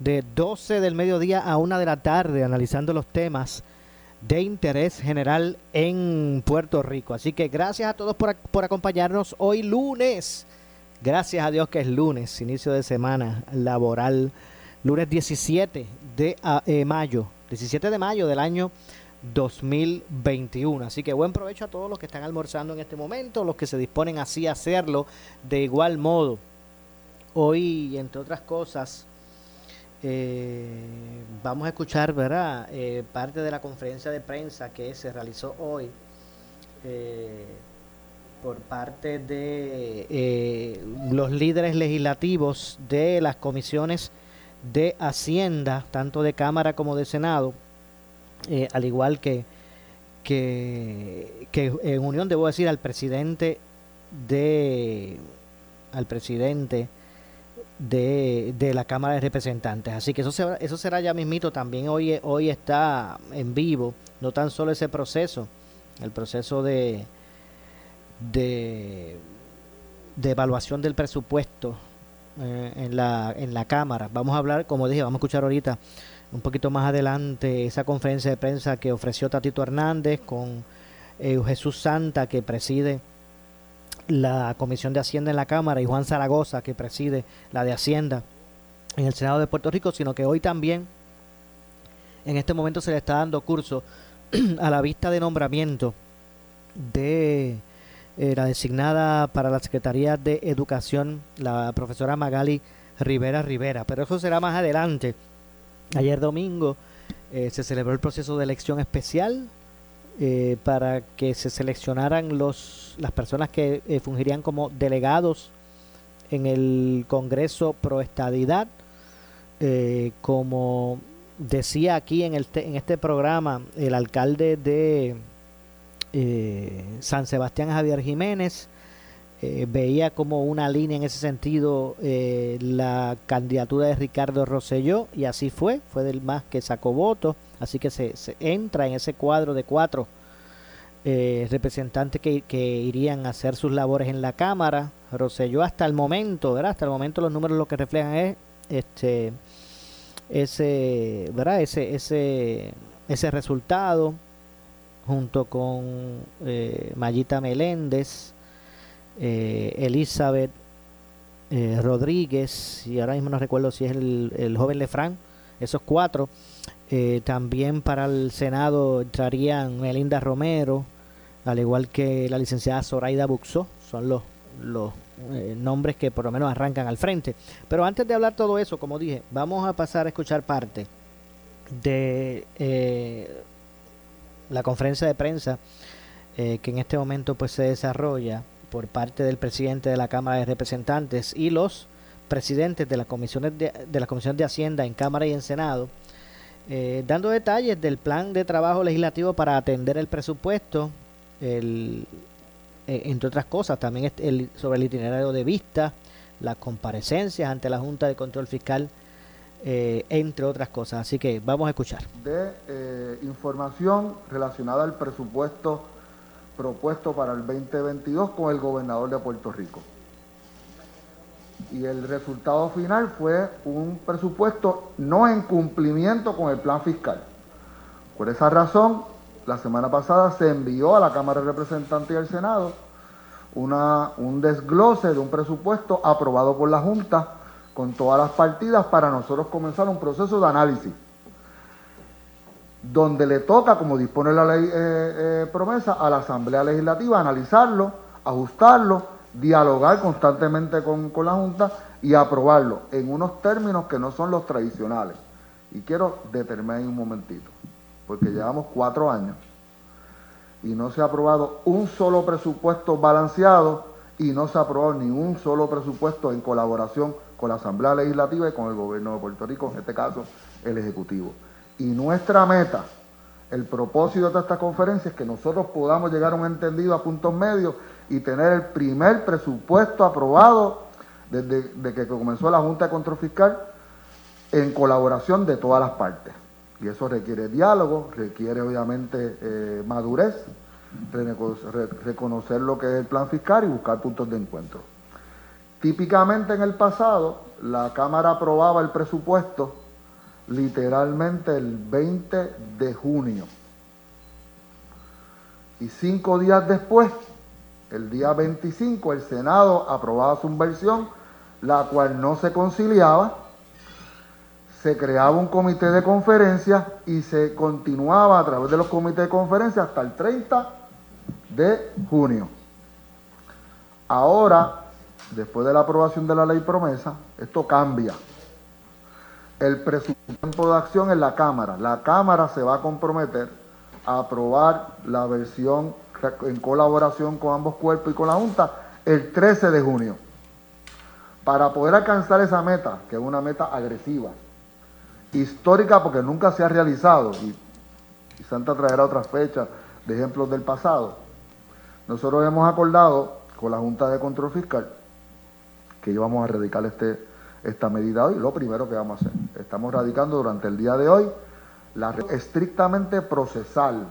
de 12 del mediodía a 1 de la tarde analizando los temas de interés general en Puerto Rico. Así que gracias a todos por, por acompañarnos hoy lunes. Gracias a Dios que es lunes, inicio de semana laboral, lunes 17 de ah, eh, mayo, 17 de mayo del año 2021. Así que buen provecho a todos los que están almorzando en este momento, los que se disponen así a hacerlo de igual modo. Hoy, entre otras cosas, eh, vamos a escuchar, ¿verdad? Eh, parte de la conferencia de prensa que se realizó hoy eh, por parte de los líderes legislativos de las comisiones de Hacienda, tanto de Cámara como de Senado, al igual que, que, que en unión, debo decir, al presidente de al presidente de, de, la Cámara de Representantes. Así que eso será, eso será ya mismito. También hoy, hoy está en vivo, no tan solo ese proceso, el proceso de, de, de evaluación del presupuesto eh, en, la, en la Cámara. Vamos a hablar, como dije, vamos a escuchar ahorita un poquito más adelante esa conferencia de prensa que ofreció Tatito Hernández con eh, Jesús Santa que preside la Comisión de Hacienda en la Cámara y Juan Zaragoza, que preside la de Hacienda en el Senado de Puerto Rico, sino que hoy también en este momento se le está dando curso a la vista de nombramiento de eh, la designada para la Secretaría de Educación, la profesora Magali Rivera Rivera. Pero eso será más adelante. Ayer domingo eh, se celebró el proceso de elección especial eh, para que se seleccionaran los, las personas que eh, fungirían como delegados en el Congreso Pro Estadidad. Eh, como decía aquí en, el en este programa el alcalde de eh, San Sebastián Javier Jiménez, eh, veía como una línea en ese sentido eh, la candidatura de Ricardo Rosselló y así fue, fue del más que sacó votos, así que se, entra en ese cuadro de cuatro eh, representantes que, que, irían a hacer sus labores en la Cámara. Rosselló hasta el momento, ¿verdad? Hasta el momento los números lo que reflejan es este ese, ¿verdad? Ese, ese, ese resultado junto con Mayita Meléndez, eh, Elizabeth eh, Rodríguez, y ahora mismo no recuerdo si es el, el joven Lefran, esos cuatro. Eh, también para el Senado entrarían Melinda Romero, al igual que la licenciada Zoraida Buxó, son los, los eh, nombres que por lo menos arrancan al frente. Pero antes de hablar todo eso, como dije, vamos a pasar a escuchar parte de eh, la conferencia de prensa que en este momento pues se desarrolla por parte del presidente de la Cámara de Representantes y los presidentes de las comisiones de, de, la Comisión de Hacienda en Cámara y en Senado, eh, dando detalles del plan de trabajo legislativo para atender el presupuesto, el, eh, entre otras cosas, también el, sobre el itinerario de vista, las comparecencias ante la Junta de Control Fiscal, eh, entre otras cosas. Así que vamos a escuchar. De información relacionada al presupuesto propuesto para el 2022 con el gobernador de Puerto Rico. Y el resultado final fue un presupuesto no en cumplimiento con el plan fiscal. Por esa razón, la semana pasada se envió a la Cámara de Representantes y al Senado una, un desglose de un presupuesto aprobado por la Junta con todas las partidas para nosotros comenzar un proceso de análisis. Donde le toca, como dispone la ley eh, eh, promesa, a la Asamblea Legislativa analizarlo, ajustarlo, dialogar constantemente con, con la Junta y aprobarlo en unos términos que no son los tradicionales. Y quiero determinar un momentito, porque llevamos cuatro años y no se ha aprobado un solo presupuesto balanceado y no se ha aprobado ni un solo presupuesto en colaboración con la Asamblea Legislativa y con el gobierno de Puerto Rico, en este caso el Ejecutivo. Y nuestra meta, el propósito de esta conferencia es que nosotros podamos llegar a un entendido a puntos medios y tener el primer presupuesto aprobado desde que comenzó la Junta de Control Fiscal en colaboración de todas las partes. Y eso requiere diálogo, requiere obviamente eh, madurez, reconocer lo que es el plan fiscal y buscar puntos de encuentro. Típicamente en el pasado, la Cámara aprobaba el presupuesto literalmente el 20 de junio. Y cinco días después, el día 25, el Senado aprobaba su versión, la cual no se conciliaba, se creaba un comité de conferencia y se continuaba a través de los comités de conferencia hasta el 30 de junio. Ahora, después de la aprobación de la ley promesa, esto cambia. El presupuesto de acción en la Cámara. La Cámara se va a comprometer a aprobar la versión en colaboración con ambos cuerpos y con la Junta el 13 de junio. Para poder alcanzar esa meta, que es una meta agresiva, histórica porque nunca se ha realizado, y, Santa traerá otras fechas de ejemplos del pasado, nosotros hemos acordado con la Junta de Control Fiscal que íbamos a radicar este, esta medida hoy, lo primero que vamos a hacer. Estamos radicando durante el día de hoy la estrictamente procesal,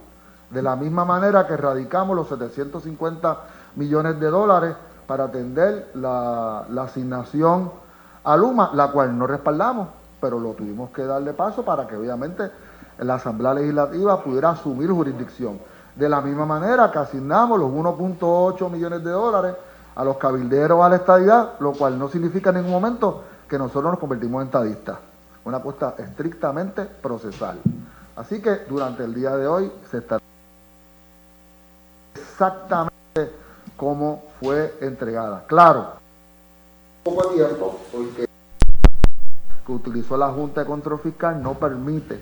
de la misma manera que radicamos los 750 millones de dólares para atender la, asignación a Luma, la cual no respaldamos, pero lo tuvimos que darle paso para que obviamente la Asamblea Legislativa pudiera asumir jurisdicción. De la misma manera que asignamos los 1.8 millones de dólares a los cabilderos a la estadidad, lo cual no significa en ningún momento que nosotros nos convertimos en estadistas. Una apuesta estrictamente procesal. Así que durante el día de hoy se está exactamente como fue entregada. Claro, poco tiempo, porque que utilizó la Junta de Control Fiscal no permite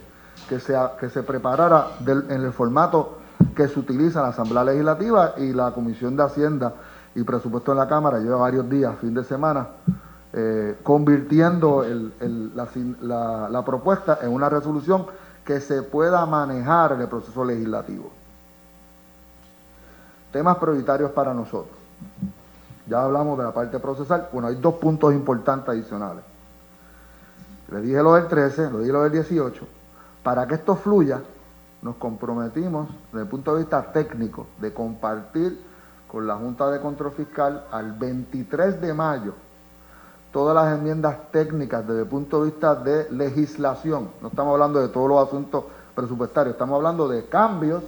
que, sea, que se preparara en el formato que se utiliza en la Asamblea Legislativa y la Comisión de Hacienda y Presupuesto en la Cámara lleva varios días, fin de semana, eh, convirtiendo la, la propuesta en una resolución que se pueda manejar en el proceso legislativo. Temas prioritarios para nosotros. Ya hablamos de la parte procesal. Bueno, hay dos puntos importantes adicionales. Le dije lo del 13, lo dije lo del 18. Para que esto fluya, nos comprometimos desde el punto de vista técnico de compartir con la Junta de Control Fiscal al 23 de mayo todas las enmiendas técnicas desde el punto de vista de legislación. No estamos hablando de todos los asuntos presupuestarios, estamos hablando de cambios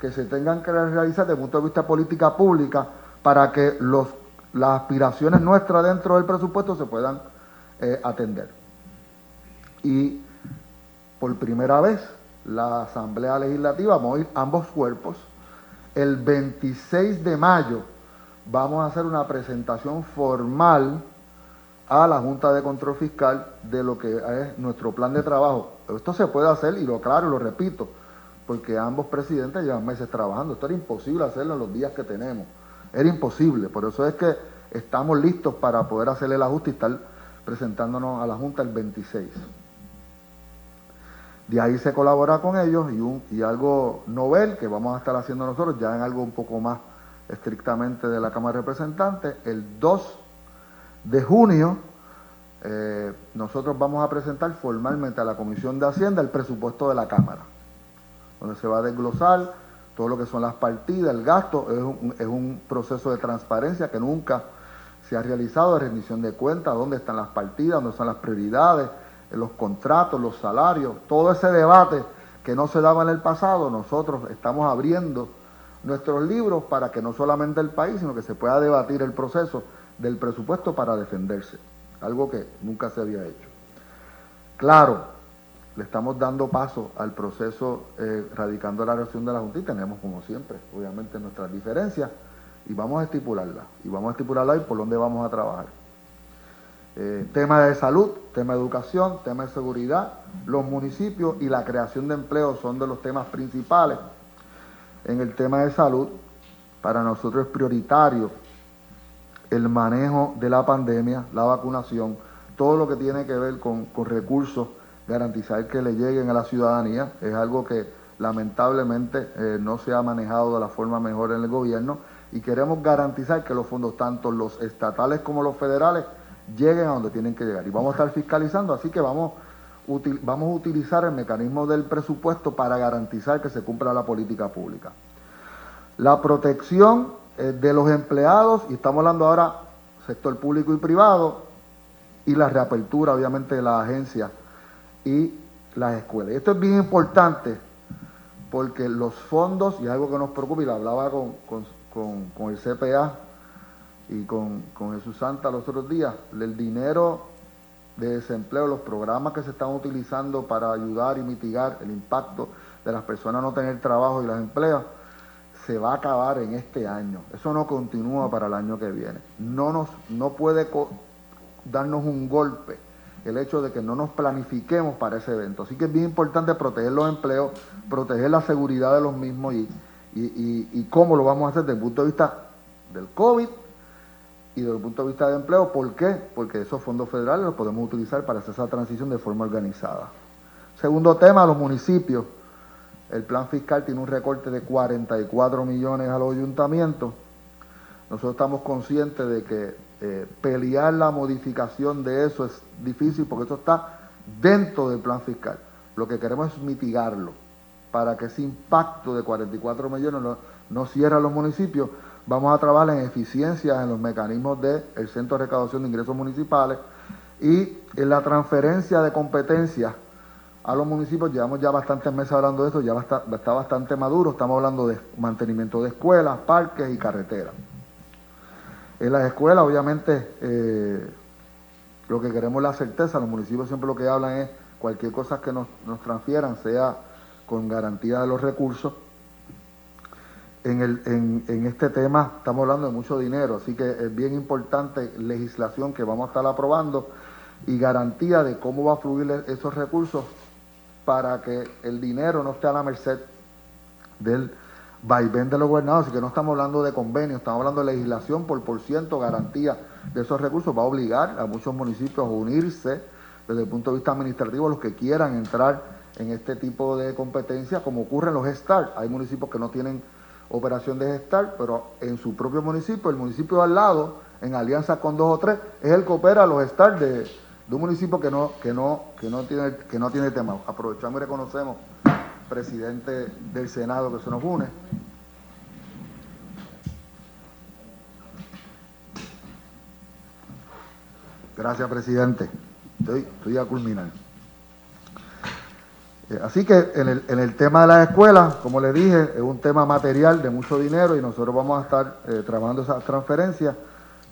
que se tengan que realizar desde el punto de vista política pública para que los, las aspiraciones nuestras dentro del presupuesto se puedan eh, atender y por primera vez la Asamblea Legislativa, vamos a ir ambos cuerpos, el 26 de mayo vamos a hacer una presentación formal a la Junta de Control Fiscal de lo que es nuestro plan de trabajo. Esto se puede hacer, y lo claro, lo repito, porque ambos presidentes llevan meses trabajando. Esto era imposible hacerlo en los días que tenemos. Era imposible. Por eso es que estamos listos para poder hacer el ajuste y estar presentándonos a la Junta el 26. De ahí se colabora con ellos y, un, y algo novel que vamos a estar haciendo nosotros, ya en algo un poco más estrictamente de la Cámara de Representantes, el 2 de junio eh, nosotros vamos a presentar formalmente a la Comisión de Hacienda el presupuesto de la Cámara, donde se va a desglosar todo lo que son las partidas, el gasto, es un, es un proceso de transparencia que nunca se ha realizado, de rendición de cuentas, dónde están las partidas, dónde están las prioridades, los contratos, los salarios, todo ese debate que no se daba en el pasado, nosotros estamos abriendo nuestros libros para que no solamente el país, sino que se pueda debatir el proceso del presupuesto para defenderse, algo que nunca se había hecho. Claro, le estamos dando paso al proceso eh, radicando la reacción de la Junta y tenemos, como siempre, obviamente nuestras diferencias y vamos a estipularla. Y vamos a estipularla y por dónde vamos a trabajar. Eh, tema de salud, tema de educación, tema de seguridad, los municipios y la creación de empleo son de los temas principales. En el tema de salud, para nosotros es prioritario el manejo de la pandemia, la vacunación, todo lo que tiene que ver con, recursos, garantizar que le lleguen a la ciudadanía, es algo que lamentablemente eh, no se ha manejado de la forma mejor en el gobierno y queremos garantizar que los fondos, tanto los estatales como los federales, lleguen a donde tienen que llegar. Y vamos a estar fiscalizando, así que vamos, vamos a utilizar el mecanismo del presupuesto para garantizar que se cumpla la política pública. La protección eh, de los empleados, y estamos hablando ahora sector público y privado, y la reapertura obviamente de las agencias y las escuelas. Esto es bien importante porque los fondos, y algo que nos preocupa, y lo hablaba con, con, el CPA y con, con Jesús Santa los otros días, el dinero de desempleo, los programas que se están utilizando para ayudar y mitigar el impacto de las personas no tener trabajo y las empleos, se va a acabar en este año. Eso no continúa para el año que viene. No, nos, no puede darnos un golpe el hecho de que no nos planifiquemos para ese evento. Así que es bien importante proteger los empleos, proteger la seguridad de los mismos y, y, cómo lo vamos a hacer desde el punto de vista del COVID y desde el punto de vista de empleo. ¿Por qué? Porque esos fondos federales los podemos utilizar para hacer esa transición de forma organizada. Segundo tema, los municipios. El plan fiscal tiene un recorte de 44 millones a los ayuntamientos. Nosotros estamos conscientes de que eh, pelear la modificación de eso es difícil porque eso está dentro del plan fiscal. Lo que queremos es mitigarlo para que ese impacto de 44 millones no, cierre a los municipios. Vamos a trabajar en eficiencia en los mecanismos del Centro de Recaudación de Ingresos Municipales y en la transferencia de competencias a los municipios. Llevamos ya bastantes meses hablando de esto, ya está, bastante maduro. Estamos hablando de mantenimiento de escuelas, parques y carreteras. En las escuelas, obviamente, eh, lo que queremos es la certeza. Los municipios siempre lo que hablan es cualquier cosa que nos, nos transfieran, sea con garantía de los recursos. En, el, en, en, este tema estamos hablando de mucho dinero, así que es bien importante legislación que vamos a estar aprobando y garantía de cómo va a fluir esos recursos para que el dinero no esté a la merced del vaivén de los gobernadores, así que no estamos hablando de convenios, estamos hablando de legislación por por ciento, garantía de esos recursos, va a obligar a muchos municipios a unirse desde el punto de vista administrativo, los que quieran entrar en este tipo de competencias, como ocurre en los STAR. Hay municipios que no tienen operación de gestar, pero en su propio municipio, el municipio al lado, en alianza con dos o tres, es el que opera los STAR de, un municipio que no, que no, que no tiene, que no tiene tema. Aprovechamos y reconocemos presidente del Senado que se nos une. Gracias, presidente. Estoy, estoy a culminar. Eh, así que en el, en el, tema de las escuelas, como le dije, es un tema material de mucho dinero y nosotros vamos a estar eh, trabajando esas transferencias.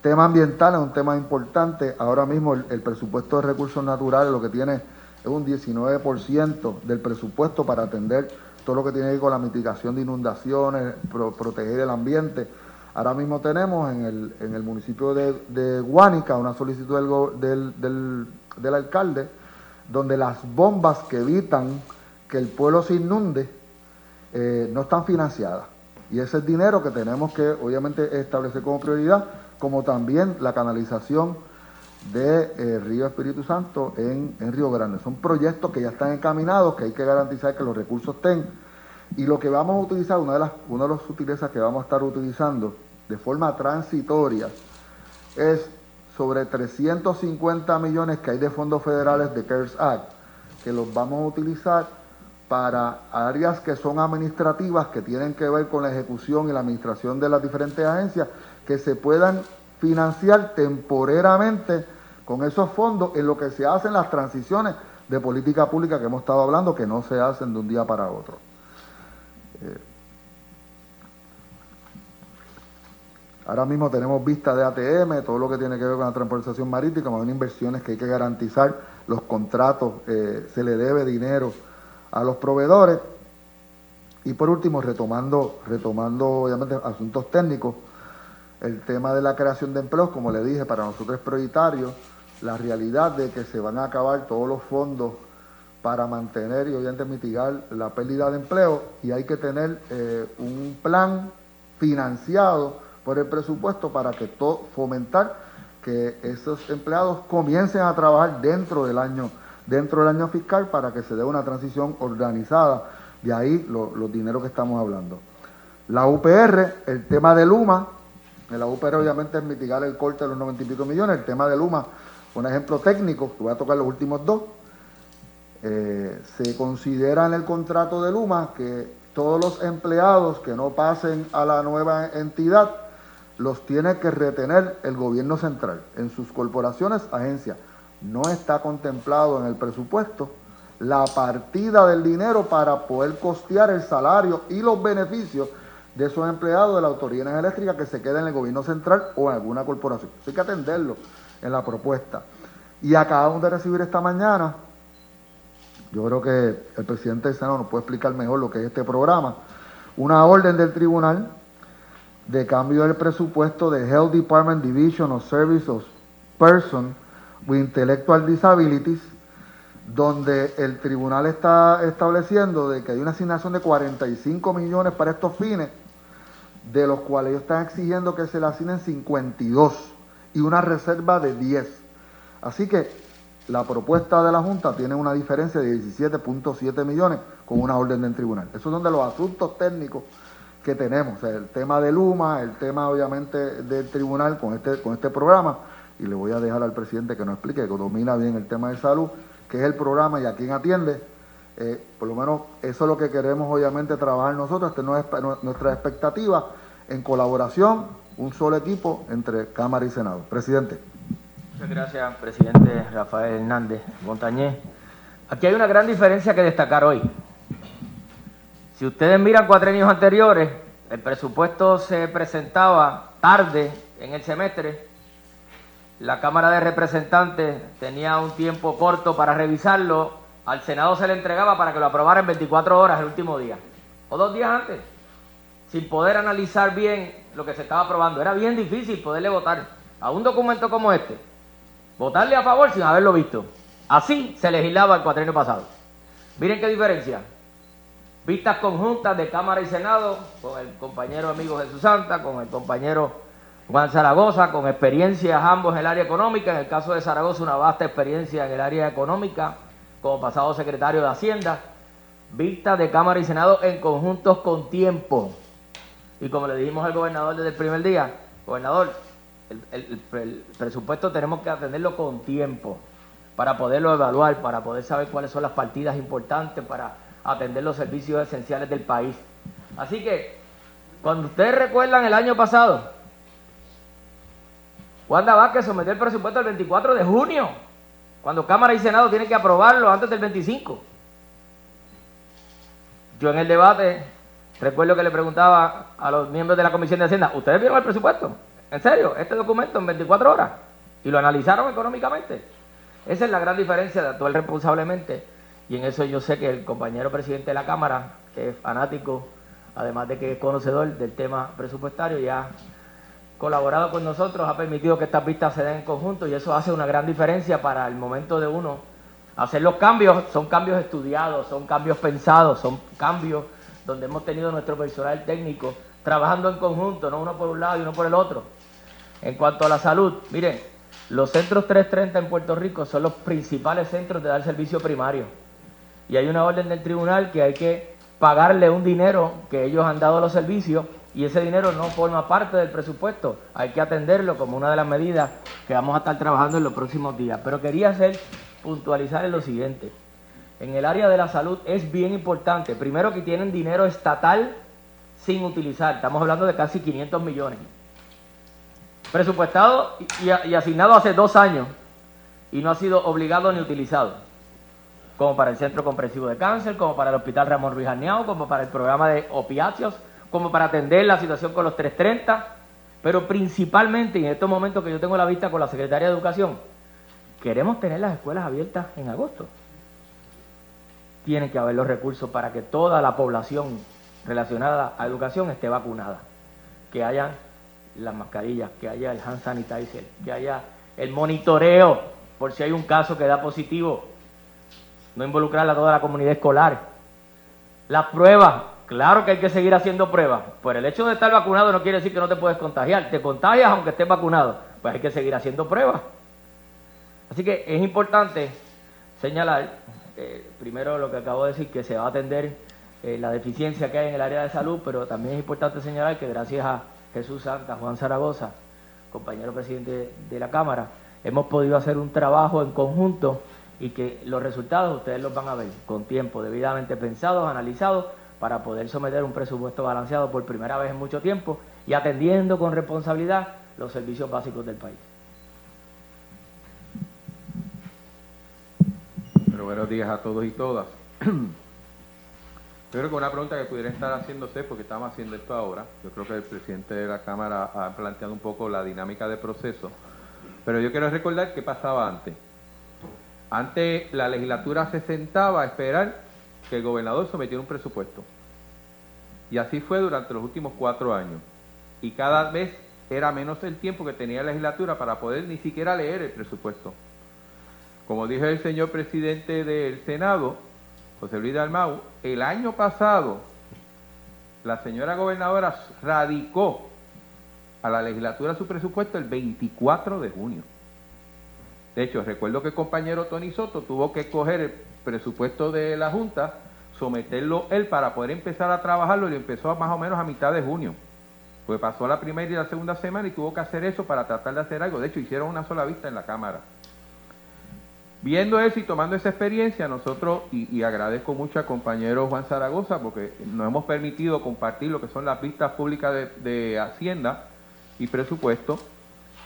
Tema ambiental es un tema importante. Ahora mismo el, presupuesto de recursos naturales lo que tiene es un 19% del presupuesto para atender todo lo que tiene que ver con la mitigación de inundaciones, proteger el ambiente. Ahora mismo tenemos en el, en el municipio de, de Guánica una solicitud del, del, del alcalde donde las bombas que evitan que el pueblo se inunde eh, no están financiadas. Y ese es dinero que tenemos que obviamente establecer como prioridad, como también la canalización de eh, Río Espíritu Santo en, Río Grande. Son proyectos que ya están encaminados, que hay que garantizar que los recursos estén. Y lo que vamos a utilizar, una de las, una de las sutilezas que vamos a estar utilizando de forma transitoria, es sobre 350 millones que hay de fondos federales de CARES Act, que los vamos a utilizar para áreas que son administrativas, que tienen que ver con la ejecución y la administración de las diferentes agencias, que se puedan financiar temporeramente con esos fondos en lo que se hacen las transiciones de política pública que hemos estado hablando, que no se hacen de un día para otro. Eh, Ahora mismo tenemos vista de ATM, todo lo que tiene que ver con la transportación marítima, hay inversiones que hay que garantizar los contratos, eh, se le debe dinero a los proveedores. Y por último, retomando, retomando obviamente asuntos técnicos, el tema de la creación de empleos, como le dije, para nosotros es prioritario, la realidad de que se van a acabar todos los fondos para mantener y obviamente mitigar la pérdida de empleo y hay que tener eh, un plan financiado por el presupuesto para que todo fomentar que esos empleados comiencen a trabajar dentro del año dentro del año fiscal para que se dé una transición organizada. De ahí los dineros que estamos hablando. La UPR el tema de Luma la UPR obviamente es mitigar el corte de los 90 y pico millones el tema de Luma un ejemplo técnico que voy a tocar los últimos dos eh, se considera en el contrato de Luma que todos los empleados que no pasen a la nueva entidad los tiene que retener el gobierno central en sus corporaciones, agencias. No está contemplado en el presupuesto la partida del dinero para poder costear el salario y los beneficios de esos empleados de la Autoridad Eléctrica que se queden en el gobierno central o en alguna corporación. hay que atenderlo en la propuesta. Y acabamos de recibir esta mañana yo creo que el presidente del Senado nos puede explicar mejor lo que es este programa. Una orden del tribunal de cambio del presupuesto de Health Department Division of Service of Person with Intellectual Disabilities, donde el tribunal está estableciendo de que hay una asignación de 45 millones para estos fines, de los cuales ellos están exigiendo que se le asignen 52 y una reserva de 10. Así que la propuesta de la Junta tiene una diferencia de 17.7 millones con una orden del tribunal. Esos son de los asuntos técnicos que tenemos, el tema de Luma, el tema obviamente del tribunal con este, con este programa, y le voy a dejar al presidente que nos explique, que domina bien el tema de salud, qué es el programa y a quién atiende. Eh, por lo menos eso es lo que queremos obviamente trabajar nosotros, esta es nuestra expectativa en colaboración, un solo equipo entre Cámara y Senado. Presidente. Muchas gracias, presidente Rafael Hernández Montañez. Aquí hay una gran diferencia que destacar hoy. Si ustedes miran cuatro años anteriores, el presupuesto se presentaba tarde en el semestre, la Cámara de Representantes tenía un tiempo corto para revisarlo, al Senado se le entregaba para que lo aprobara en 24 horas el último día, o dos días antes, sin poder analizar bien lo que se estaba aprobando. Era bien difícil poderle votar a un documento como este votarle a favor sin haberlo visto. Así se legislaba el cuatrienio pasado. Miren qué diferencia. Vistas conjuntas de Cámara y Senado con el compañero amigo Jesús Santa, con el compañero Juan Zaragoza, con experiencias ambos en el área económica. En el caso de Zaragoza, una vasta experiencia en el área económica como pasado secretario de Hacienda. Vistas de Cámara y Senado en conjuntos con tiempo. Y como le dijimos al gobernador desde el primer día, gobernador, el, presupuesto tenemos que atenderlo con tiempo para poderlo evaluar, para poder saber cuáles son las partidas importantes para atender los servicios esenciales del país. Así que, cuando ustedes recuerdan el año pasado, Wanda Vázquez sometió el presupuesto el 24 de junio, cuando Cámara y Senado tienen que aprobarlo antes del 25. Yo en el debate recuerdo que le preguntaba a los miembros de la Comisión de Hacienda, ¿ustedes vieron el presupuesto? En serio, este documento en 24 horas. Y lo analizaron económicamente. Esa es la gran diferencia de actuar responsablemente. Y en eso yo sé que el compañero presidente de la Cámara, que es fanático, además de que es conocedor del tema presupuestario, ya colaborado con nosotros, ha permitido que estas vistas se den en conjunto y eso hace una gran diferencia para el momento de uno hacer los cambios. Son cambios estudiados, son cambios pensados, son cambios donde hemos tenido nuestro personal técnico trabajando en conjunto, no uno por un lado y uno por el otro. En cuanto a la salud, miren, los centros 330 en Puerto Rico son los principales centros de dar servicio primario. Y hay una orden del tribunal que hay que pagarle un dinero que ellos han dado a los servicios y ese dinero no forma parte del presupuesto. Hay que atenderlo como una de las medidas que vamos a estar trabajando en los próximos días. Pero quería hacer puntualizar en lo siguiente. En el área de la salud es bien importante, primero que tienen dinero estatal sin utilizar, estamos hablando de casi 500 millones presupuestado y, asignado hace dos años y no ha sido obligado ni utilizado, como para el Centro Comprensivo de Cáncer, como para el Hospital Ramón Ruiz como para el programa de opiáceos, como para atender la situación con los 330, pero principalmente en estos momentos que yo tengo la vista con la Secretaria de Educación, queremos tener las escuelas abiertas en agosto. Tienen que haber los recursos para que toda la población relacionada a educación esté vacunada. Que haya las mascarillas, que haya el hand sanitizer, que haya el monitoreo por si hay un caso que da positivo. No involucrar a toda la comunidad escolar. Las pruebas, claro que hay que seguir haciendo pruebas. Por el hecho de estar vacunado no quiere decir que no te puedes contagiar. Te contagias aunque estés vacunado. Pues hay que seguir haciendo pruebas. Así que es importante señalar, eh, primero lo que acabo de decir, que se va a atender eh, la deficiencia que hay en el área de salud, pero también es importante señalar que gracias a Jesús Santa, Juan Zaragoza, compañero presidente de la Cámara, hemos podido hacer un trabajo en conjunto y que los resultados ustedes los van a ver con tiempo, debidamente pensados, analizados, para poder someter un presupuesto balanceado por primera vez en mucho tiempo y atendiendo con responsabilidad los servicios básicos del país. Pero buenos días a todos y todas. Yo creo que una pregunta que pudiera estar haciéndose, porque estamos haciendo esto ahora, yo creo que el presidente de la Cámara ha planteado un poco la dinámica de proceso, pero yo quiero recordar qué pasaba antes. Antes la legislatura se sentaba a esperar que el gobernador sometiera un presupuesto. Y así fue durante los últimos cuatro años. Y cada vez era menos el tiempo que tenía la legislatura para poder ni siquiera leer el presupuesto. Como dijo el señor presidente del Senado, José Luis Dalmau, el año pasado la señora gobernadora radicó a la legislatura su presupuesto el 24 de junio. De hecho, recuerdo que el compañero Tony Soto tuvo que coger el presupuesto de la Junta, someterlo él para poder empezar a trabajarlo y empezó más o menos a mitad de junio. Pues pasó la primera y la segunda semana y tuvo que hacer eso para tratar de hacer algo. De hecho, hicieron una sola vista en la Cámara. Viendo eso y tomando esa experiencia, nosotros, y, agradezco mucho al compañero Juan Zaragoza, porque nos hemos permitido compartir lo que son las vistas públicas de, Hacienda y presupuesto.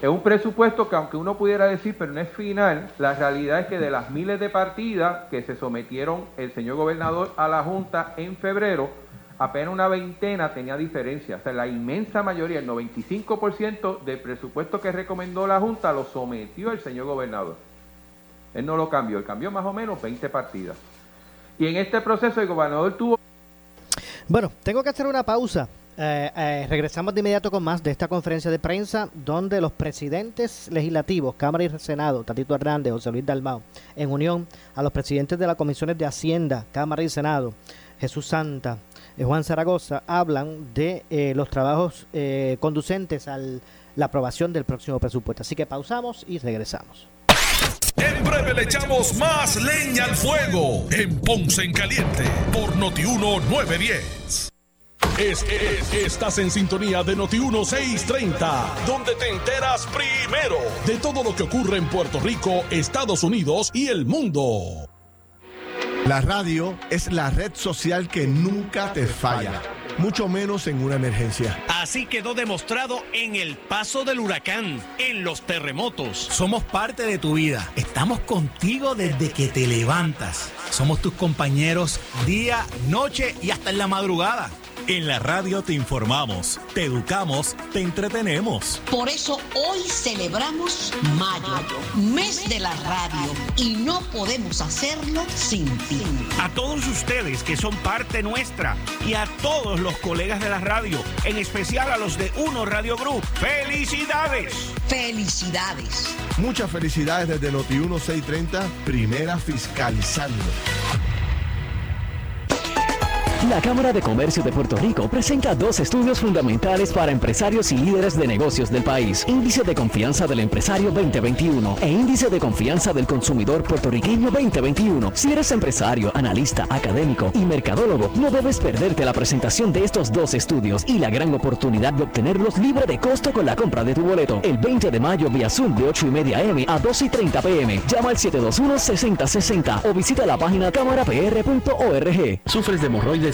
Es un presupuesto que aunque uno pudiera decir, pero no es final, la realidad es que de las miles de partidas que se sometieron el señor gobernador a la Junta en febrero, apenas una veintena tenía diferencia. O sea, la inmensa mayoría, el 95% del presupuesto que recomendó la Junta lo sometió el señor gobernador. Él no lo cambió, él cambió más o menos 20 partidas. Y en este proceso el gobernador tuvo... Bueno, tengo que hacer una pausa. Eh, eh, regresamos de inmediato con más de esta conferencia de prensa donde los presidentes legislativos, Cámara y Senado, Tatito Hernández, José Luis Dalmao, en unión a los presidentes de las comisiones de Hacienda, Cámara y Senado, Jesús Santa, eh, Juan Zaragoza, hablan de los trabajos conducentes a la aprobación del próximo presupuesto. Así que pausamos y regresamos. En breve le echamos más leña al fuego en Ponce en Caliente por Notiuno 910. Es, estás en sintonía de Noti 630, donde te enteras primero de todo lo que ocurre en Puerto Rico, Estados Unidos y el mundo. La radio es la red social que nunca te falla mucho menos en una emergencia. Así quedó demostrado en el paso del huracán, en los terremotos. Somos parte de tu vida. Estamos contigo desde que te levantas. Somos tus compañeros día, noche y hasta en la madrugada. En la radio te informamos, te educamos, te entretenemos. Por eso hoy celebramos Mayo, mes de la radio, y no podemos hacerlo sin ti. A todos ustedes que son parte nuestra y a todos los colegas de la radio, en especial a los de Uno Radio Group, ¡felicidades! ¡Felicidades! Muchas felicidades desde Noti 1630, primera fiscalizando. La Cámara de Comercio de Puerto Rico presenta dos estudios fundamentales para empresarios y líderes de negocios del país. Índice de confianza del empresario 2021 e Índice de confianza del consumidor puertorriqueño 2021. Si eres empresario, analista, académico y mercadólogo, no debes perderte la presentación de estos dos estudios y la gran oportunidad de obtenerlos libre de costo con la compra de tu boleto. El 20 de mayo vía Zoom de 8 y media M a 2 y 30 PM. Llama al 721-6060 o visita la página cámarapr.org. ¿Sufres de hemorroides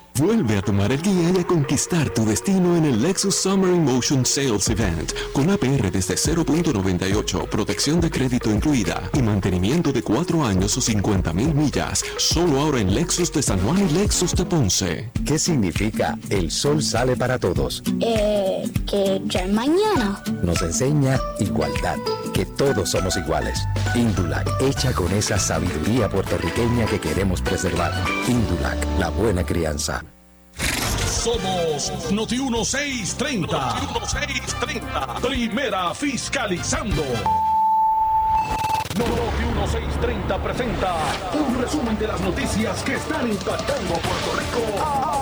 Vuelve a tomar el guía y a conquistar tu destino en el Lexus Summer Emotion Sales Event con APR desde 0.98, protección de crédito incluida y mantenimiento de 4 años o 50 mil millas. Solo ahora en Lexus de San Juan y Lexus de Ponce. ¿Qué significa el sol sale para todos? Eh, que ya es mañana. Nos enseña igualdad, todos somos iguales. Indulac, hecha con esa sabiduría puertorriqueña que queremos preservar. Indulac, la buena crianza. Somos Noti 1630. Noti 1630. Primera fiscalizando. Noti 1630 presenta un resumen de las noticias que están impactando Puerto Rico.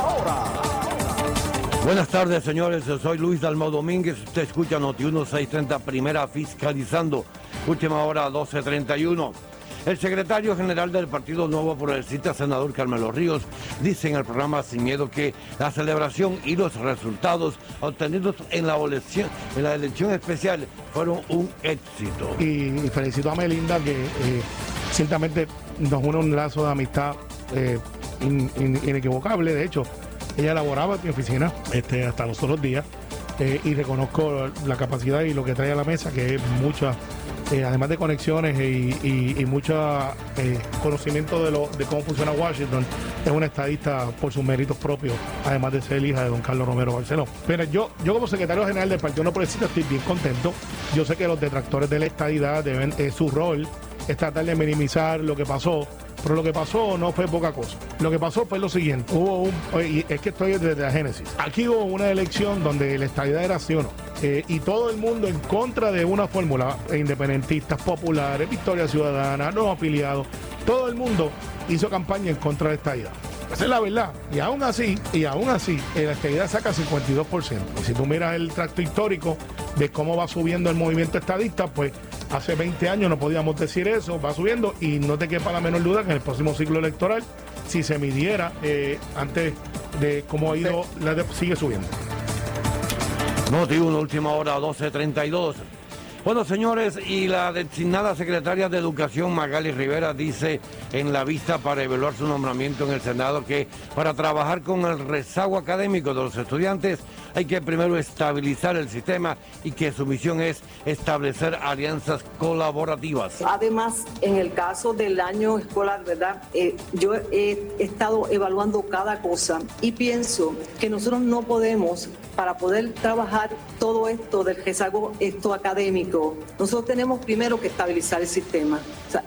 Buenas tardes, señores. Soy Luis Dalmau Domínguez. Usted escucha Noti 1630 Primera fiscalizando. Última hora 1231. El secretario general del Partido Nuevo Progresista, senador Carmelo Ríos, dice en el programa Sin Miedo que la celebración y los resultados obtenidos en la elección, en la elección especial fueron un éxito. Y, felicito a Melinda que eh, ciertamente nos une un lazo de amistad eh, in- in- inequivocable. De hecho, ella laboraba en mi oficina este, hasta los otros días eh, y reconozco la capacidad y lo que trae a la mesa, que es mucha, eh, además de conexiones y, y- mucho eh, conocimiento de, lo, de cómo funciona Washington, es una estadista por sus méritos propios, además de ser hija de don Carlos Romero Barceló. Pero yo, yo como secretario general del Partido No Progresista estoy bien contento. Yo sé que los detractores de la estadidad deben, su rol es tratar de minimizar lo que pasó. Pero lo que pasó no fue poca cosa. Lo que pasó fue lo siguiente. Hubo un. Y es que estoy desde la Génesis. Aquí hubo una elección donde la estadidad era sí o no. Eh, y todo el mundo en contra de una fórmula. eh, Independentistas, populares, Victoria Ciudadana, no afiliados. Todo el mundo hizo campaña en contra de la estadidad. Esa es la verdad. Y aún así, y aún así, eh, la estadidad saca 52%. Y si tú miras el tracto histórico de cómo va subiendo el movimiento estadista, pues hace 20 años no podíamos decir eso, va subiendo y no te quepa la menor duda que en el próximo ciclo electoral, si se midiera eh, antes de cómo ha ido, la de- sigue subiendo. Noti 1, última hora 12.32. Bueno, señores, y la designada secretaria de Educación, Magali Rivera, dice en la vista para evaluar su nombramiento en el Senado que para trabajar con el rezago académico de los estudiantes hay que primero estabilizar el sistema y que su misión es establecer alianzas colaborativas. Además, en el caso del año escolar, ¿verdad? Eh, yo he estado evaluando cada cosa y pienso que nosotros no podemos, para poder trabajar todo esto del rezago esto académico, nosotros tenemos primero que estabilizar el sistema.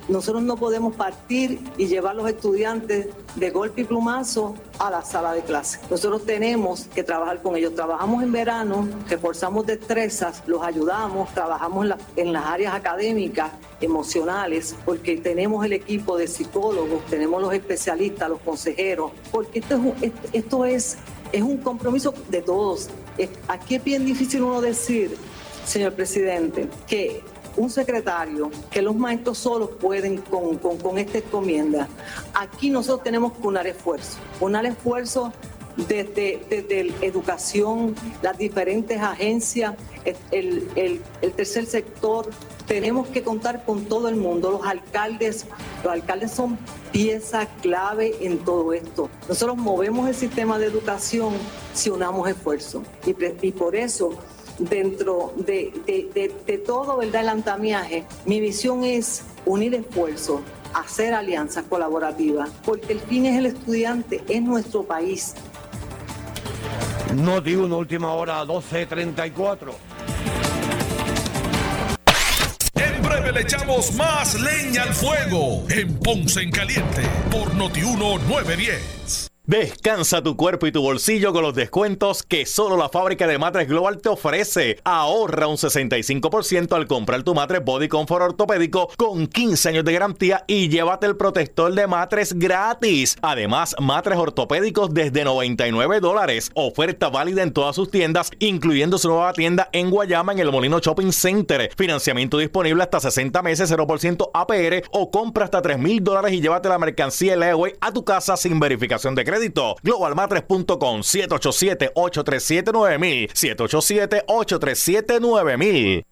Nosotros no podemos partir y llevar a los estudiantes de golpe y plumazo a la sala de clase. Nosotros tenemos que trabajar con ellos. Trabajamos en verano, reforzamos destrezas, los ayudamos, trabajamos en, la- en las áreas académicas, emocionales, porque tenemos el equipo de psicólogos, tenemos los especialistas, los consejeros, porque esto es, esto- es, es un compromiso de todos. Aquí es bien difícil uno decir, señor presidente, que un secretario, que los maestros solos pueden con, con, con esta encomienda. Aquí nosotros tenemos que unar esfuerzo, unar esfuerzo desde, desde educación, las diferentes agencias, el, el- tercer sector. Tenemos que contar con todo el mundo, los alcaldes. Los alcaldes son pieza clave en todo esto. Nosotros movemos el sistema de educación si unamos esfuerzo. Y, por eso dentro de, de- de- de todo ¿verdad? el andamiaje, mi visión es unir esfuerzos, hacer alianzas colaborativas, porque el fin es el estudiante, es nuestro país. Noti 1, última hora, 12.34. En breve le echamos más leña al fuego en Ponce en Caliente por Notiuno 910. Descansa tu cuerpo y tu bolsillo con los descuentos que solo la fábrica de matres Global te ofrece. Ahorra un 65% al comprar tu matres Body Comfort ortopédico con 15 años de garantía y llévate el protector de matres gratis. Además, matres ortopédicos desde 99 dólares. Oferta válida en todas sus tiendas, incluyendo su nueva tienda en Guayama en el Molino Shopping Center. Financiamiento disponible hasta 60 meses, 0% APR o compra hasta 3 mil dólares y llévate la mercancía Leeway a tu casa sin verificación de crédito. Globalmatres.com 787-837-9000 787-837-9000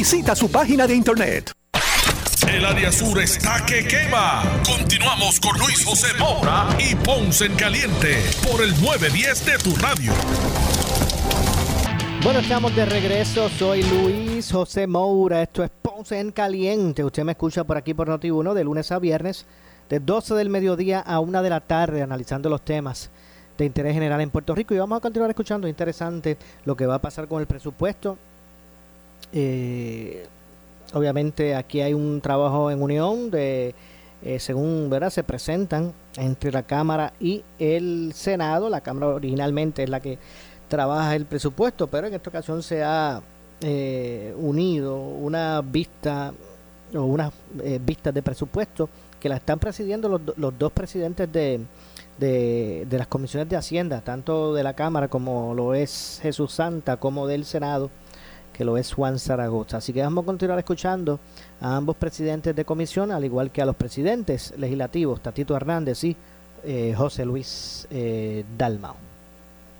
Visita su página de internet. El área sur está que quema. Continuamos con Luis José Moura y Ponce en Caliente por el 910 de tu radio. Bueno, estamos de regreso. Soy Luis José Moura. Esto es Ponce en Caliente. Usted me escucha por aquí por Noti1 de lunes a viernes, de 12 del mediodía a 1 de la tarde, analizando los temas de interés general en Puerto Rico. Y vamos a continuar escuchando. Interesante lo que va a pasar con el presupuesto. Eh, obviamente aquí hay un trabajo en unión de eh, según verdad se presentan entre la Cámara y el Senado. La Cámara originalmente es la que trabaja el presupuesto, pero en esta ocasión se ha eh, unido una vista o unas eh, vistas de presupuesto que la están presidiendo los, los dos presidentes de, de, de las comisiones de Hacienda, tanto de la Cámara como lo es Jesús Santa, como del Senado, que lo es Juan Zaragoza. Así que vamos a continuar escuchando a ambos presidentes de comisión, al igual que a los presidentes legislativos, Tatito Hernández y eh, José Luis eh, Dalmao.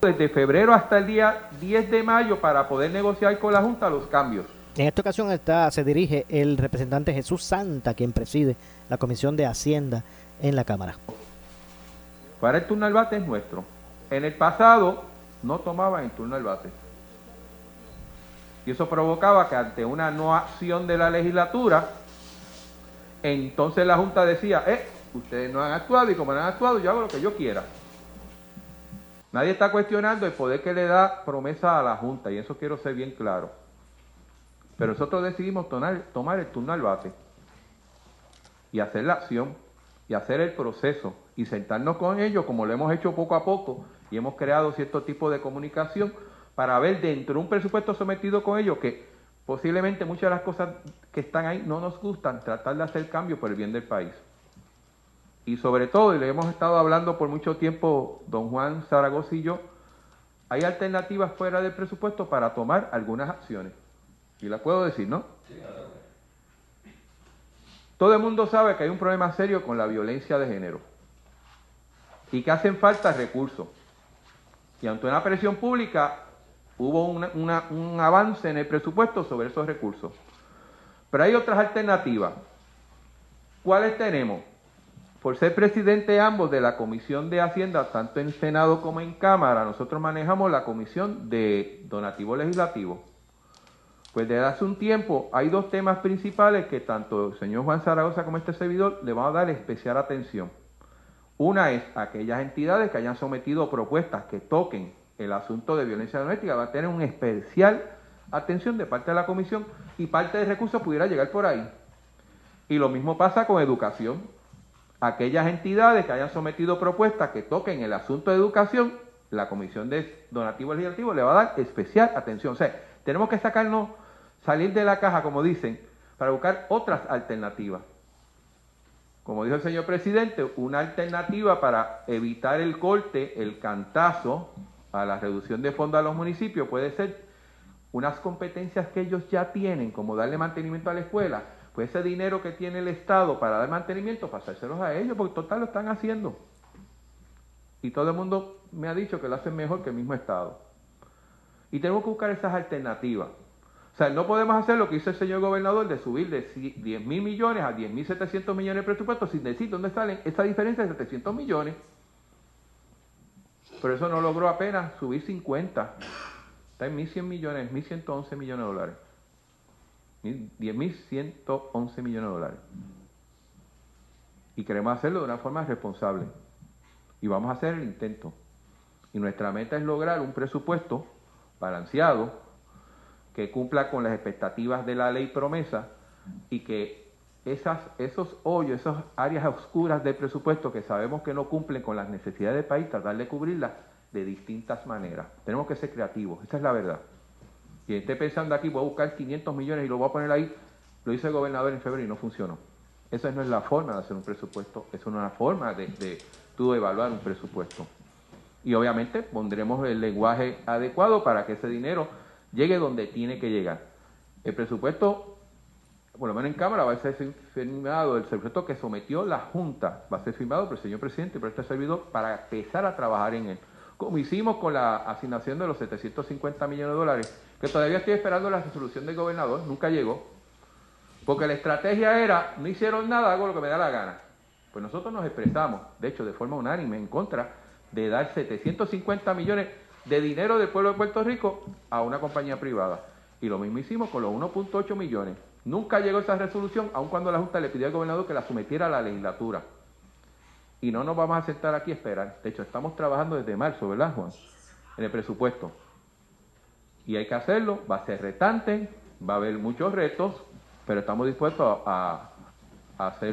Desde febrero hasta el día 10 de mayo para poder negociar con la Junta los cambios. En esta ocasión está, se dirige el representante Jesús Santa, quien preside la Comisión de Hacienda en la Cámara. Para el turno al bate es nuestro. En el pasado no tomaban el turno al bate. Y eso provocaba que ante una no acción de la legislatura, entonces la Junta decía, eh, ustedes no han actuado y como no han actuado, yo hago lo que yo quiera. Nadie está cuestionando el poder que le da promesa a la Junta, y eso quiero ser bien claro. Pero nosotros decidimos tomar, tomar el turno al bate y hacer la acción y hacer el proceso y sentarnos con ellos como lo hemos hecho poco a poco y hemos creado cierto tipo de comunicación para ver dentro de un presupuesto sometido con ellos que posiblemente muchas de las cosas que están ahí no nos gustan, tratar de hacer cambios por el bien del país. Y sobre todo, y le hemos estado hablando por mucho tiempo don Juan Zaragoza y yo, hay alternativas fuera del presupuesto para tomar algunas acciones. Y las puedo decir, ¿no? Todo el mundo sabe que hay un problema serio con la violencia de género y que hacen falta recursos. Y ante una presión pública hubo un avance en el presupuesto sobre esos recursos. Pero hay otras alternativas. ¿Cuáles tenemos? Por ser presidente ambos de la Comisión de Hacienda, tanto en Senado como en Cámara, nosotros manejamos la Comisión de Donativo Legislativo. Pues desde hace un tiempo hay dos temas principales que tanto el señor Juan Zaragoza como este servidor le vamos a dar especial atención. Una es aquellas entidades que hayan sometido propuestas que toquen el asunto de violencia doméstica, va a tener una especial atención de parte de la comisión y parte de recursos pudiera llegar por ahí. Y lo mismo pasa con educación. Aquellas entidades que hayan sometido propuestas que toquen el asunto de educación, la comisión de donativo legislativo le va a dar especial atención. O sea, tenemos que sacarnos, salir de la caja, como dicen, para buscar otras alternativas. Como dijo el señor presidente, una alternativa para evitar el corte, el cantazo a la reducción de fondos a los municipios puede ser unas competencias que ellos ya tienen, como darle mantenimiento a la escuela, pues ese dinero que tiene el Estado para dar mantenimiento, pasárselos a ellos, porque total lo están haciendo. Y todo el mundo me ha dicho que lo hacen mejor que el mismo Estado. Y tenemos que buscar esas alternativas. O sea, no podemos hacer lo que hizo el señor gobernador de subir de 10 mil millones a 10 mil 700 millones de presupuesto sin decir dónde salen esa diferencia de 700 millones. Pero eso no logró apenas subir 50. Está en 1.100 millones, 1.111 millones de dólares. 10.111 millones de dólares. Y queremos hacerlo de una forma responsable. Y vamos a hacer el intento. Y nuestra meta es lograr un presupuesto balanceado que cumpla con las expectativas de la ley promesa y que esos hoyos, esas áreas oscuras del presupuesto que sabemos que no cumplen con las necesidades del país, tratar de cubrirlas de distintas maneras. Tenemos que ser creativos, esa es la verdad. Y esté pensando aquí, voy a buscar 500 millones y lo voy a poner ahí, lo hizo el gobernador en febrero y no funcionó. Esa no es la forma de hacer un presupuesto, es una forma de, de tú evaluar un presupuesto. Y obviamente pondremos el lenguaje adecuado para que ese dinero llegue donde tiene que llegar. El presupuesto, por lo menos en Cámara, va a ser firmado, el presupuesto que sometió la Junta, va a ser firmado por el señor presidente y por este servidor para empezar a trabajar en él. Como hicimos con la asignación de los 750 millones de dólares, que todavía estoy esperando la resolución del gobernador, nunca llegó, porque la estrategia era, no hicieron nada, hago lo que me da la gana. Pues nosotros nos expresamos, de hecho, de forma unánime, en contra de dar 750 millones de dinero del pueblo de Puerto Rico a una compañía privada. Y lo mismo hicimos con los 1.8 millones. Nunca llegó esa resolución, aun cuando la Junta le pidió al gobernador que la sometiera a la legislatura. Y no nos vamos a sentar aquí a esperar. De hecho, estamos trabajando desde marzo, ¿verdad, Juan? En el presupuesto. Y hay que hacerlo, va a ser retante, va a haber muchos retos, pero estamos dispuestos a, a hacer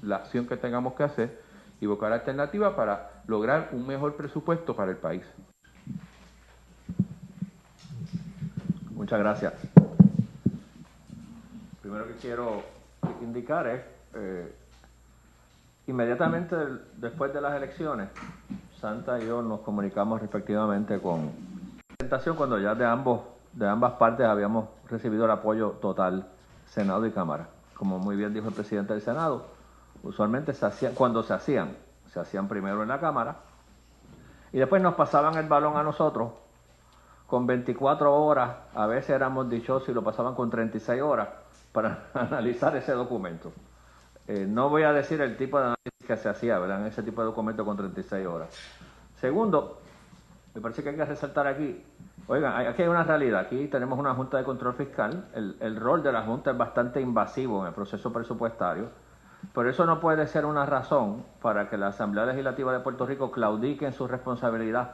la acción que tengamos que hacer y buscar alternativas para lograr un mejor presupuesto para el país. Muchas gracias. Primero que quiero indicar es, eh, inmediatamente después de las elecciones, Santa y yo nos comunicamos respectivamente con presentación cuando ya de ambos de ambas partes habíamos recibido el apoyo total Senado y Cámara. Como muy bien dijo el presidente del Senado, usualmente se hacían, cuando se hacían, se hacían primero en la Cámara y después nos pasaban el balón a nosotros con 24 horas, a veces éramos dichosos y lo pasaban con 36 horas para analizar ese documento. Eh, no voy a decir el tipo de análisis que se hacía, ¿verdad? En ese tipo de documento con 36 horas. Segundo, me parece que hay que resaltar aquí, oigan, aquí hay una realidad, aquí tenemos una Junta de Control Fiscal, el, rol de la Junta es bastante invasivo en el proceso presupuestario, pero eso no puede ser una razón para que la Asamblea Legislativa de Puerto Rico claudique en su responsabilidad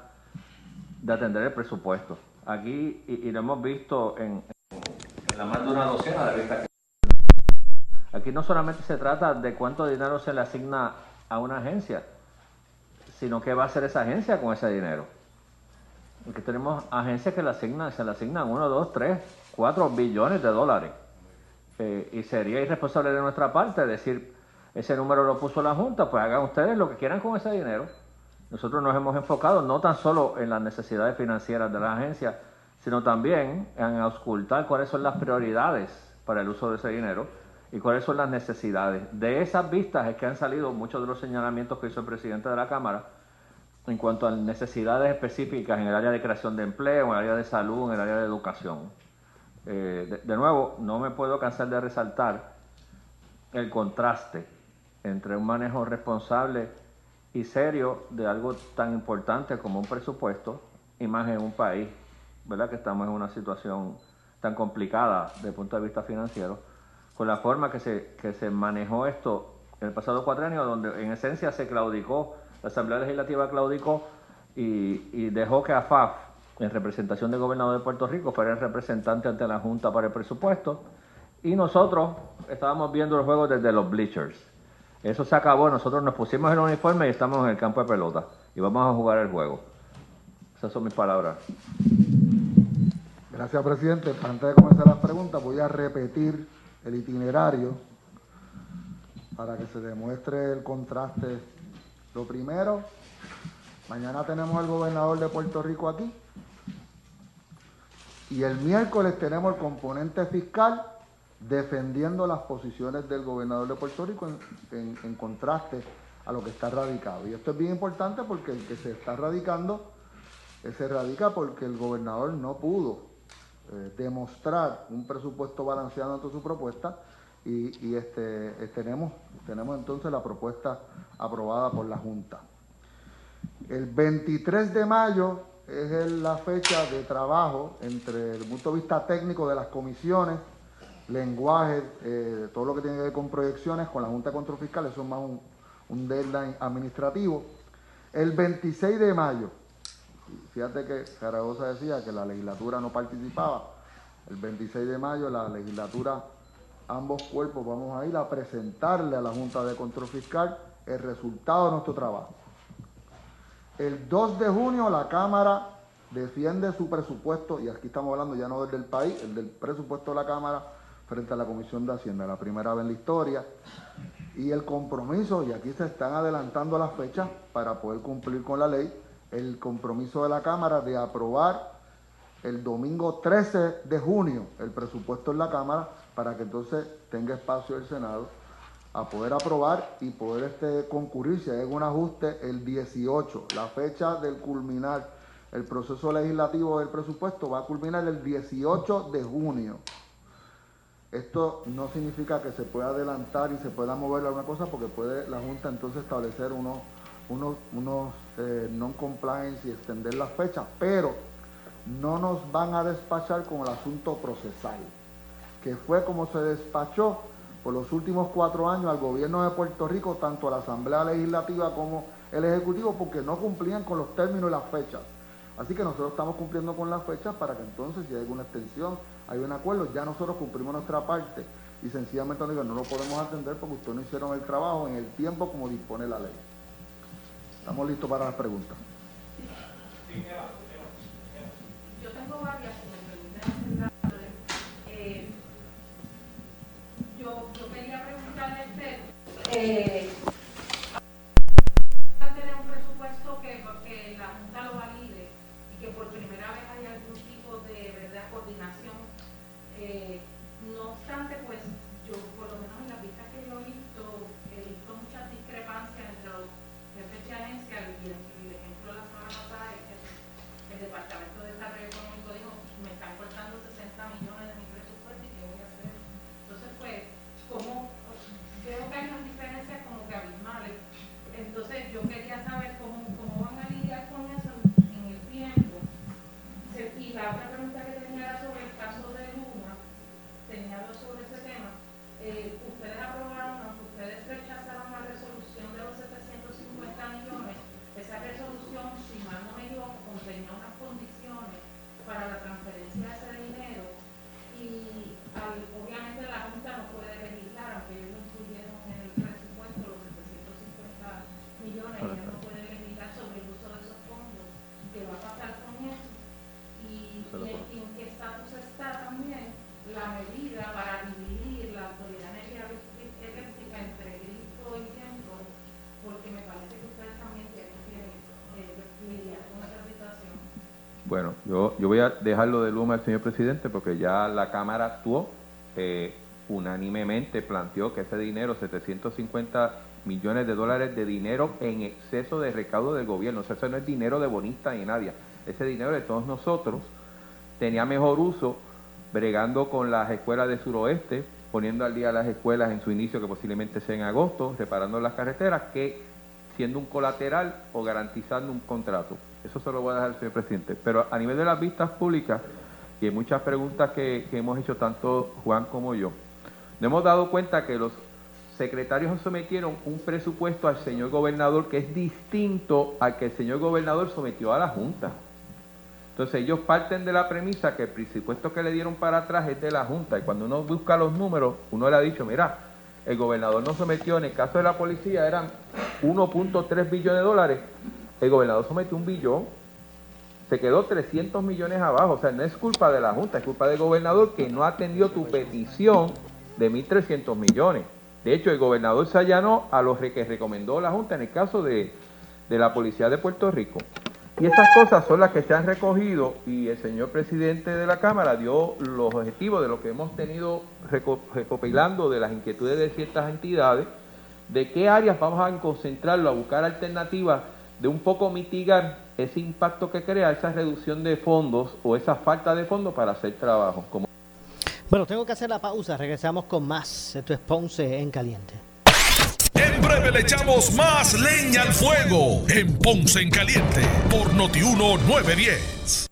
de atender el presupuesto. Aquí, y, y lo hemos visto en, en la más de una docena de vistas Aquí no solamente se trata de cuánto dinero se le asigna a una agencia, sino qué va a hacer esa agencia con ese dinero. Porque tenemos agencias que le asignan, se le asignan 1, 2, 3, 4 billones de dólares. Eh, y sería irresponsable de nuestra parte decir, ese número lo puso la Junta, pues hagan ustedes lo que quieran con ese dinero. Nosotros nos hemos enfocado no tan solo en las necesidades financieras de la agencia, sino también en auscultar cuáles son las prioridades para el uso de ese dinero y cuáles son las necesidades. De esas vistas es que han salido muchos de los señalamientos que hizo el presidente de la Cámara en cuanto a necesidades específicas en el área de creación de empleo, en el área de salud, en el área de educación. Eh, de, de nuevo, no me puedo cansar de resaltar el contraste entre un manejo responsable y serio de algo tan importante como un presupuesto y más en un país, ¿verdad? Que estamos en una situación tan complicada desde el punto de vista financiero, la forma que se, que se manejó esto en el pasado cuatrenio, donde en esencia se claudicó, la Asamblea Legislativa claudicó y, y dejó que AFAF, en representación del gobernador de Puerto Rico, fuera el representante ante la Junta para el presupuesto, y nosotros estábamos viendo el juego desde los bleachers. Eso se acabó, nosotros nos pusimos el uniforme y estamos en el campo de pelota y vamos a jugar el juego. Esas son mis palabras. Gracias, presidente. Antes de comenzar las preguntas, voy a repetir el itinerario para que se demuestre el contraste. Lo primero, mañana tenemos al gobernador de Puerto Rico aquí. Y el miércoles tenemos el componente fiscal defendiendo las posiciones del gobernador de Puerto Rico en, contraste a lo que está radicado. Y esto es bien importante porque el que se está radicando se radica porque el gobernador no pudo eh, demostrar un presupuesto balanceado ante su propuesta y, este, eh, tenemos, tenemos entonces la propuesta aprobada por la Junta. El 23 de mayo es la fecha de trabajo entre el punto de vista técnico de las comisiones, lenguaje, eh, todo lo que tiene que ver con proyecciones, con la Junta de Control Fiscal, eso es más un, un deadline administrativo. El 26 de mayo, fíjate que Zaragoza decía que la legislatura no participaba, el 26 de mayo la legislatura, ambos cuerpos vamos a ir a presentarle a la Junta de Control Fiscal el resultado de nuestro trabajo. El 2 de junio la Cámara defiende su presupuesto, y aquí estamos hablando ya no del del país, el del presupuesto de la Cámara frente a la Comisión de Hacienda, la primera vez en la historia. Y el compromiso, y aquí se están adelantando las fechas para poder cumplir con la ley, el compromiso de la Cámara de aprobar el domingo 13 de junio el presupuesto en la Cámara para que entonces tenga espacio el Senado a poder aprobar y poder este, concurrir si hay algún ajuste el 18. La fecha del culminar el proceso legislativo del presupuesto va a culminar el 18 de junio. Esto no significa que se pueda adelantar y se pueda mover alguna cosa porque puede la Junta entonces establecer unos, unos, unos eh, non-compliance y extender las fechas, pero no nos van a despachar con el asunto procesal, que fue como se despachó por los últimos cuatro años al gobierno de Puerto Rico, tanto a la Asamblea Legislativa como el Ejecutivo, porque no cumplían con los términos y las fechas. Así que nosotros estamos cumpliendo con las fechas para que entonces, si hay alguna extensión, hay un acuerdo, ya nosotros cumplimos nuestra parte y sencillamente nos digan, no lo podemos atender porque ustedes no hicieron el trabajo en el tiempo como dispone la ley. Estamos listos para las preguntas. Yo tengo varias preguntas. Eh, yo, yo quería preguntarle a usted, eh, Bueno, yo, yo voy a dejarlo de Luma al señor presidente porque ya la Cámara actuó eh, unánimemente, planteó que ese dinero, 750 millones de dólares de dinero en exceso de recaudo del gobierno, o sea, eso no es dinero de bonista ni nadie, ese dinero de todos nosotros tenía mejor uso bregando con las escuelas de suroeste, poniendo al día las escuelas en su inicio, que posiblemente sea en agosto, reparando las carreteras, que siendo un colateral o garantizando un contrato. Eso se lo voy a dejar al señor presidente. Pero a nivel de las vistas públicas, y muchas preguntas que, hemos hecho tanto Juan como yo, nos hemos dado cuenta que los secretarios sometieron un presupuesto al señor gobernador que es distinto al que el señor gobernador sometió a la Junta. Entonces ellos parten de la premisa que el presupuesto que le dieron para atrás es de la Junta y cuando uno busca los números, uno le ha dicho, mira, el gobernador no sometió, en el caso de la policía eran 1.3 billones de dólares, el gobernador sometió un billón, se quedó 300 millones abajo, o sea, no es culpa de la Junta, es culpa del gobernador que no atendió tu petición de 1.300 millones. De hecho, el gobernador se allanó a los que recomendó la Junta en el caso de, de la Policía de Puerto Rico. Y esas cosas son las que se han recogido y el señor presidente de la Cámara dio los objetivos de lo que hemos tenido recopilando de las inquietudes de ciertas entidades, de qué áreas vamos a concentrarlo, a buscar alternativas de un poco mitigar ese impacto que crea esa reducción de fondos o esa falta de fondos para hacer trabajo. Como bueno, tengo que hacer la pausa, regresamos con más. Esto es Ponce en Caliente. En breve le echamos más leña al fuego en Ponce en Caliente por Notiuno 910.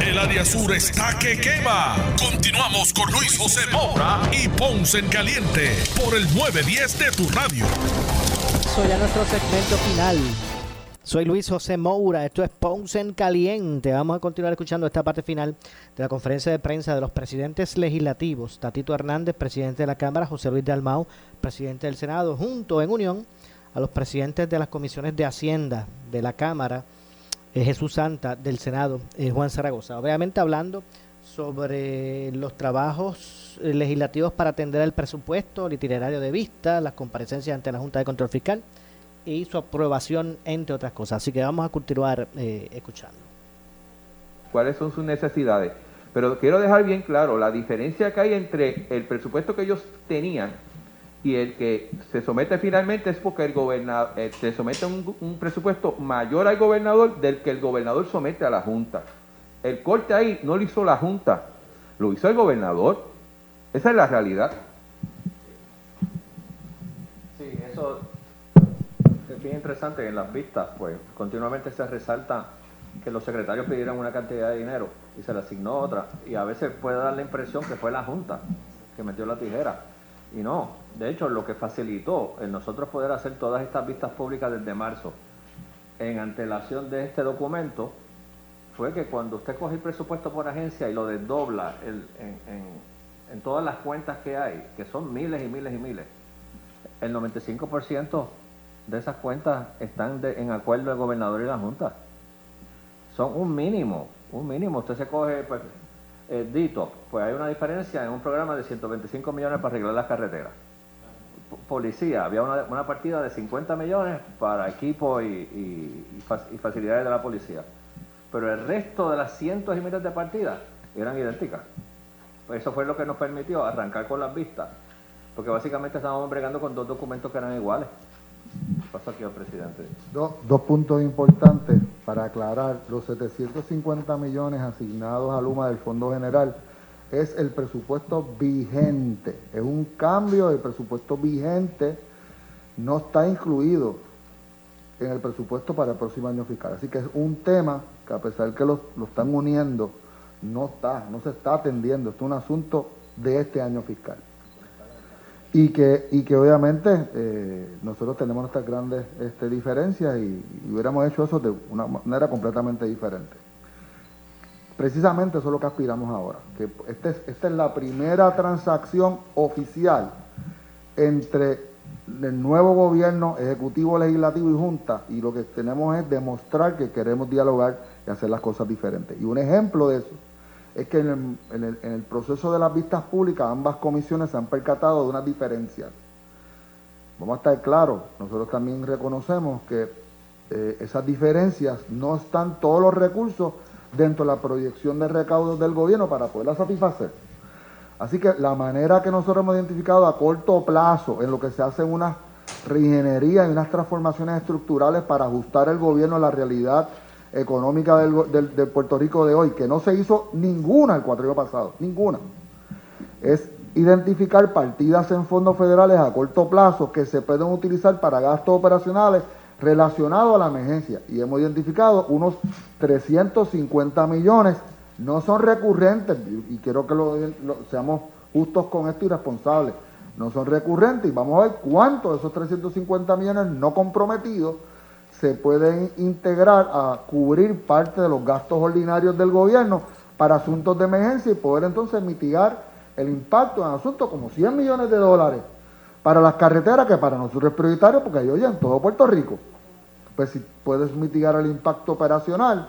El área sur está que quema. Continuamos con Luis José Moura y Ponce en Caliente por el 910 de tu radio. Soy a nuestro segmento final. Soy Luis José Moura, esto es Ponce en Caliente. Vamos a continuar escuchando esta parte final de la conferencia de prensa de los presidentes legislativos. Tatito Hernández, presidente de la Cámara, José Luis Dalmau, presidente del Senado, junto en unión a los presidentes de las comisiones de Hacienda de la Cámara, Jesús Santa del Senado, eh, Juan Zaragoza. Obviamente hablando sobre los trabajos eh, legislativos para atender el presupuesto, el itinerario de vista, las comparecencias ante la Junta de Control Fiscal y su aprobación, entre otras cosas. Así que vamos a continuar escuchando. ¿Cuáles son sus necesidades? Pero quiero dejar bien claro la diferencia que hay entre el presupuesto que ellos tenían y el que se somete finalmente es porque el gobernador eh, se somete un, un, presupuesto mayor al gobernador del que el gobernador somete a la Junta. El corte ahí no lo hizo la Junta, lo hizo el gobernador. Esa es la realidad. Sí, eso es bien interesante. En las vistas, pues, continuamente se resalta que los secretarios pidieron una cantidad de dinero y se le asignó otra. Y a veces puede dar la impresión que fue la Junta que metió la tijera. Y no, de hecho, lo que facilitó en nosotros poder hacer todas estas vistas públicas desde marzo, en antelación de este documento, fue que cuando usted coge el presupuesto por agencia y lo desdobla en, en, todas las cuentas que hay, que son miles y miles y miles, el 95% de esas cuentas están en acuerdo el gobernador y la Junta. Son un mínimo, un mínimo. Usted se coge, pues, eh, Dito, pues hay una diferencia en un programa de 125 millones para arreglar las carreteras. policía, había una, partida de 50 millones para equipo y, facilidades de la policía. Pero el resto de las cientos y miles de partidas eran idénticas. Pues eso fue lo que nos permitió arrancar con las vistas. Porque básicamente estábamos bregando con dos documentos que eran iguales. ¿Qué pasa aquí, presidente? dos puntos importantes para aclarar, los 750 millones asignados a Luma del Fondo General es el presupuesto vigente, es un cambio del presupuesto vigente, no está incluido en el presupuesto para el próximo año fiscal. Así que es un tema que a pesar que lo, lo están uniendo, no está, no se está atendiendo, es un asunto de este año fiscal. Y que, y que obviamente eh, nosotros tenemos nuestras grandes este, diferencias y, hubiéramos hecho eso de una manera completamente diferente. Precisamente eso es lo que aspiramos ahora, que este es- esta es la primera transacción oficial entre el nuevo gobierno, ejecutivo, legislativo y junta, y lo que tenemos es demostrar que queremos dialogar y hacer las cosas diferentes. Y un ejemplo de eso es que en el, proceso de las vistas públicas ambas comisiones se han percatado de unas diferencias. Vamos a estar claros, nosotros también reconocemos que eh, esas diferencias no están todos los recursos dentro de la proyección de recaudos del gobierno para poderlas satisfacer. Así que la manera que nosotros hemos identificado a corto plazo en lo que se hace una reingeniería y unas transformaciones estructurales para ajustar el gobierno a la realidad económica del, Puerto Rico de hoy, que no se hizo ninguna el cuatro pasado, ninguna, es identificar partidas en fondos federales a corto plazo que se pueden utilizar para gastos operacionales relacionados a la emergencia. Y hemos identificado unos 350 millones, no son recurrentes, y quiero que lo- lo- seamos justos con esto y responsables, no son recurrentes y vamos a ver cuántos de esos 350 millones no comprometidos se pueden integrar a cubrir parte de los gastos ordinarios del gobierno para asuntos de emergencia y poder entonces mitigar el impacto en asuntos como 100 millones de dólares para las carreteras, que para nosotros es prioritario porque hay oye en todo Puerto Rico. Pues si puedes mitigar el impacto operacional,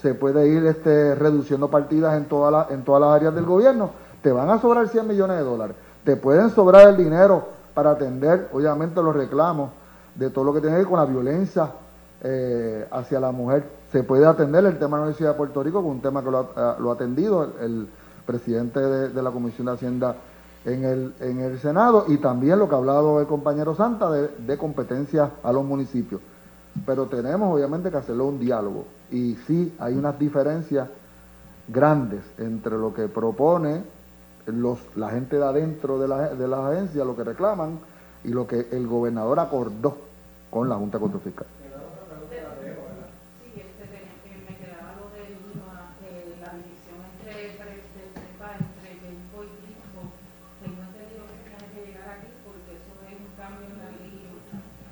se puede ir este, reduciendo partidas en, en todas las áreas del gobierno, te van a sobrar 100 millones de dólares. Te pueden sobrar el dinero para atender, obviamente, los reclamos de todo lo que tiene que ver con la violencia eh, hacia la mujer. Se puede atender el tema de la Universidad de Puerto Rico, con un tema que lo ha, lo ha atendido el, presidente de, de la Comisión de Hacienda en el, en el Senado y también lo que ha hablado el compañero Santa de, de competencia a los municipios. Pero tenemos obviamente que hacerlo un diálogo y sí hay unas diferencias grandes entre lo que propone los, la gente de adentro de la, de la agencia, lo que reclaman, y lo que el gobernador acordó con la Junta de Fiscal.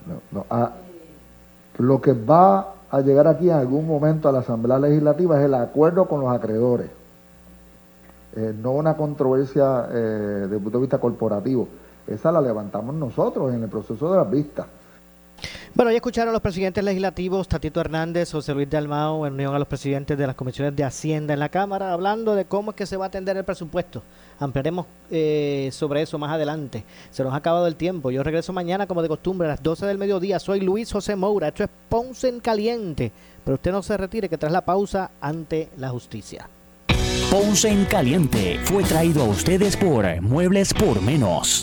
No, no, a- lo que va a llegar aquí en algún momento a la Asamblea Legislativa es el acuerdo con los acreedores, Eh, no una controversia eh, desde el punto de vista corporativo. Esa la levantamos nosotros en el proceso de las vistas. Bueno, ya escucharon a los presidentes legislativos, Tatito Hernández, José Luis Dalmao, en unión a los presidentes de las comisiones de Hacienda en la Cámara, hablando de cómo es que se va a atender el presupuesto. Ampliaremos eh, sobre eso más adelante. Se nos ha acabado el tiempo. Yo regreso mañana, como de costumbre, a las 12 del mediodía. Soy Luis José Moura. Esto es Ponce en Caliente. Pero usted no se retire, que tras la pausa ante la justicia. Ponce en Caliente fue traído a ustedes por Muebles por Menos.